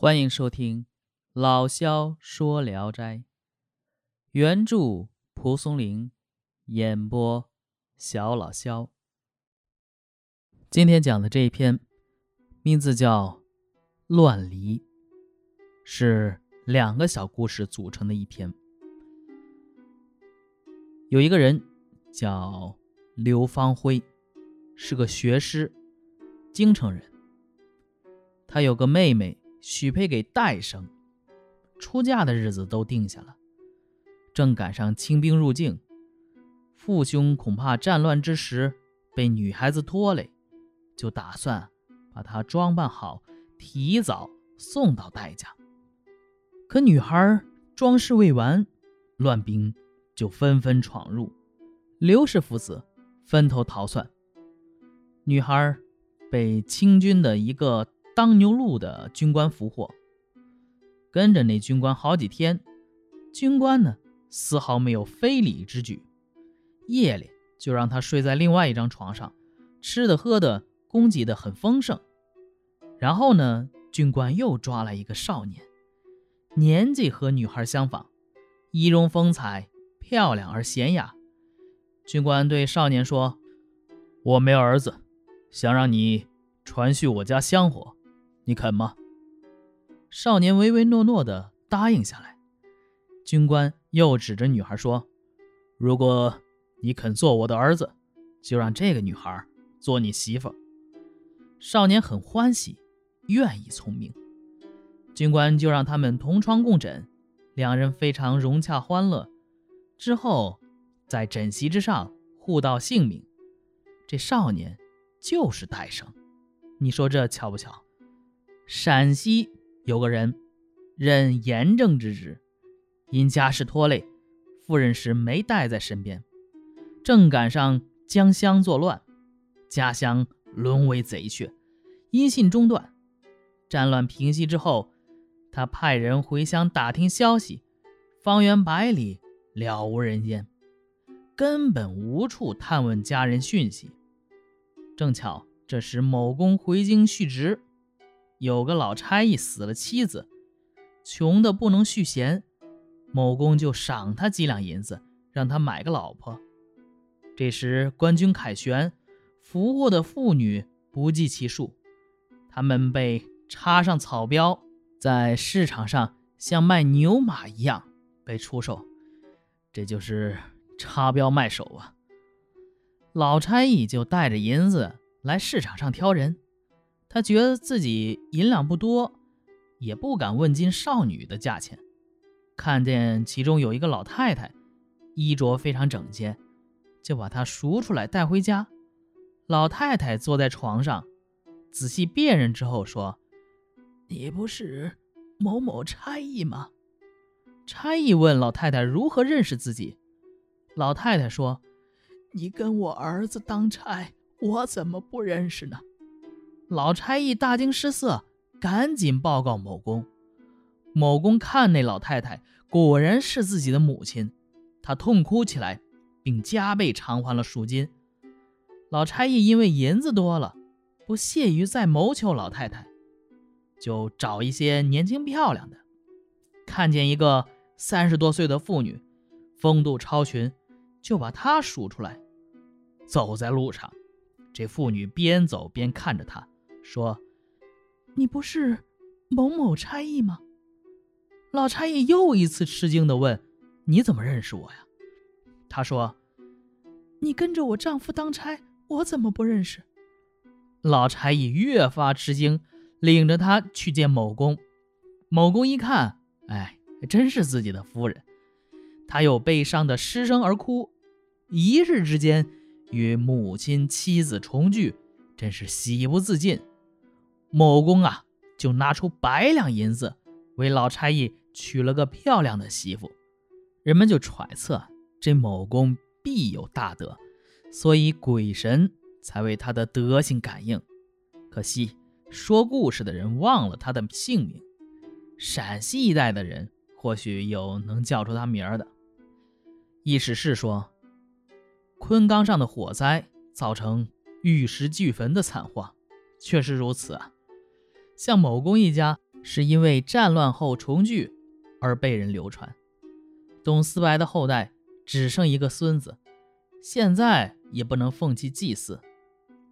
欢迎收听老萧说《聊斋》，原著蒲松龄，演播小老萧。今天讲的这一篇，名字叫《乱离》，是两个小故事组成的一篇。有一个人叫刘方辉，是个学师，京城人。他有个妹妹。许配给戴生，出嫁的日子都定下了，正赶上清兵入境，父兄恐怕战乱之时被女孩子拖累，就打算把她装扮好，提早送到戴家。可女孩装饰未完，乱兵就纷纷闯入，刘氏父子分头逃窜，女孩被清军的一个。当牛路的军官俘获，跟着那军官好几天，军官呢丝毫没有非礼之举，夜里就让他睡在另外一张床上，吃的喝的供给的很丰盛。然后呢，军官又抓来一个少年，年纪和女孩相仿，仪容风采漂亮而娴雅。军官对少年说：“我没儿子，想让你传续我家香火。”你肯吗？少年唯唯诺诺的答应下来。军官又指着女孩说：“如果你肯做我的儿子，就让这个女孩做你媳妇。”少年很欢喜，愿意从命。军官就让他们同床共枕，两人非常融洽欢乐。之后，在枕席之上互道姓名。这少年就是戴生。你说这巧不巧？陕西有个人任盐政之职，因家事拖累，赴任时没带在身边，正赶上江乡作乱，家乡沦为贼穴，音信中断。战乱平息之后，他派人回乡打听消息，方圆百里了无人烟，根本无处探问家人讯息。正巧这时某公回京续职。有个老差役死了妻子，穷的不能续弦，某公就赏他几两银子，让他买个老婆。这时官军凯旋，俘获的妇女不计其数，他们被插上草标，在市场上像卖牛马一样被出售，这就是插标卖首啊。老差役就带着银子来市场上挑人。他觉得自己银两不多，也不敢问金少女的价钱。看见其中有一个老太太，衣着非常整洁，就把她赎出来带回家。老太太坐在床上，仔细辨认之后说：“你不是某某差役吗？”差役问老太太如何认识自己。老太太说：“你跟我儿子当差，我怎么不认识呢？”老差役大惊失色，赶紧报告某公。某公看那老太太果然是自己的母亲，他痛哭起来，并加倍偿还了赎金。老差役因为银子多了，不屑于再谋求老太太，就找一些年轻漂亮的。看见一个三十多岁的妇女，风度超群，就把她赎出来。走在路上，这妇女边走边看着他。说：“你不是某某差役吗？”老差役又一次吃惊地问：“你怎么认识我呀？”他说：“你跟着我丈夫当差，我怎么不认识？”老差役越发吃惊，领着他去见某公。某公一看，哎，真是自己的夫人。他又悲伤的失声而哭。一日之间与母亲妻子重聚，真是喜不自禁。某公啊，就拿出百两银子，为老差役娶了个漂亮的媳妇。人们就揣测这某公必有大德，所以鬼神才为他的德行感应。可惜说故事的人忘了他的姓名。陕西一带的人或许有能叫出他名儿的。意史是说，昆冈上的火灾造成玉石俱焚的惨祸，确实如此啊。像某公一家是因为战乱后重聚而被人流传。董思白的后代只剩一个孙子，现在也不能奉其祭祀，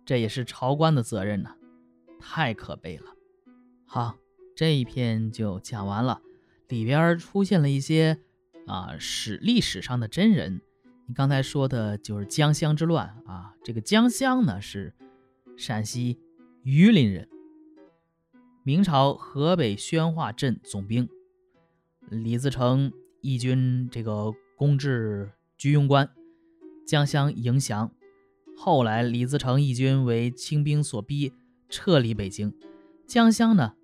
这也是朝官的责任呐，太可悲了。好，这一篇就讲完了，里边出现了一些啊史历史上的真人。你刚才说的就是江乡之乱啊，这个江乡呢是陕西榆林人，明朝河北宣化镇总兵李自成义军这个攻至居庸关，江乡迎降。后来李自成义军为清兵所逼，撤离北京，江襄呢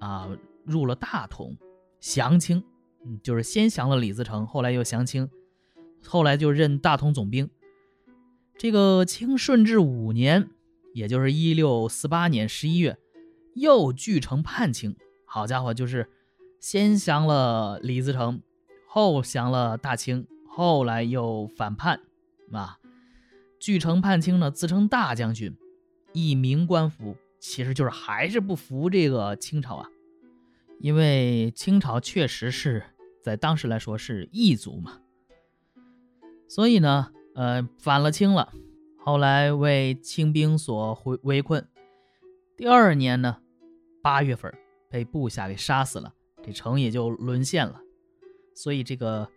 啊入了大同，降清，嗯，就是先降了李自成，后来又降清。后来就任大同总兵。这个清顺治五年，也就是一六四八年十一月，又据城叛清。好家伙，就是先降了李自成，后降了大清，后来又反叛啊！据城叛清呢，自称大将军，一名官服，其实就是还是不服这个清朝啊。因为清朝确实是在当时来说是异族嘛。所以呢，呃，反了清了，后来为清兵所围围困。第二年呢，八月份被部下给杀死了，这城也就沦陷了。所以这个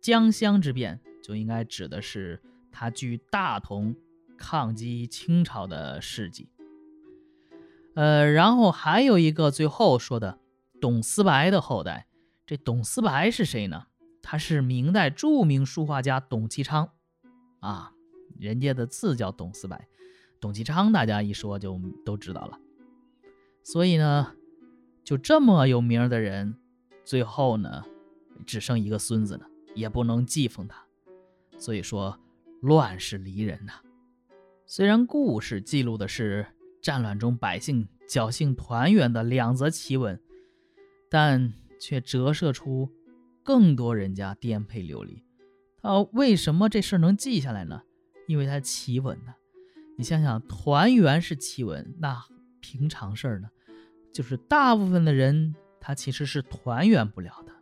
江乡之变就应该指的是他据大同抗击清朝的事迹。呃，然后还有一个最后说的董思白的后代，这董思白是谁呢？他是明代著名书画家董其昌，啊，人家的字叫董思白，董其昌大家一说就都知道了。所以呢，就这么有名的人，最后呢，只剩一个孙子呢，也不能祭奉他。所以说，乱世离人呐。虽然故事记录的是战乱中百姓侥幸团圆的两则奇闻，但却折射出。更多人家颠沛流离，他为什么这事能记下来呢？因为他奇闻呢。你想想，团圆是奇闻，那平常事儿呢？就是大部分的人他其实是团圆不了的，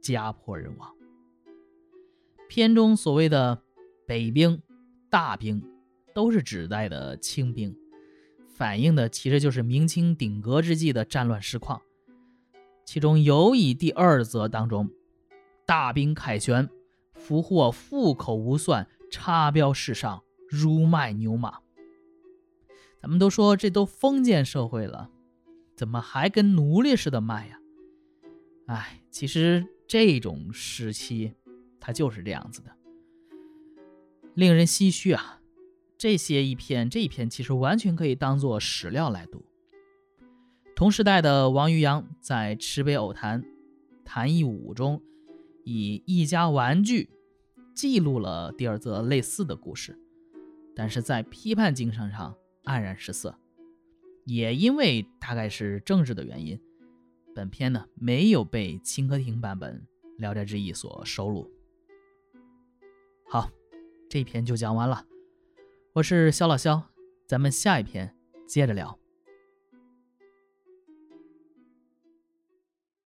家破人亡。片中所谓的北兵、大兵，都是指代的清兵，反映的其实就是明清鼎革之际的战乱实况。其中尤以第二则当中，大兵凯旋，俘获富口无算，插标世上，如卖牛马。咱们都说这都封建社会了，怎么还跟奴隶似的卖呀？哎，其实这种时期，它就是这样子的，令人唏嘘啊。这些一篇，这一篇其实完全可以当做史料来读。同时代的王渔洋在《池北偶谈·谈艺五》中，以一家玩具记录了第二则类似的故事，但是在批判精神上黯然失色。也因为大概是政治的原因，本片呢没有被清歌亭版本《聊斋志异》所收录。好，这篇就讲完了。我是肖老肖，咱们下一篇接着聊。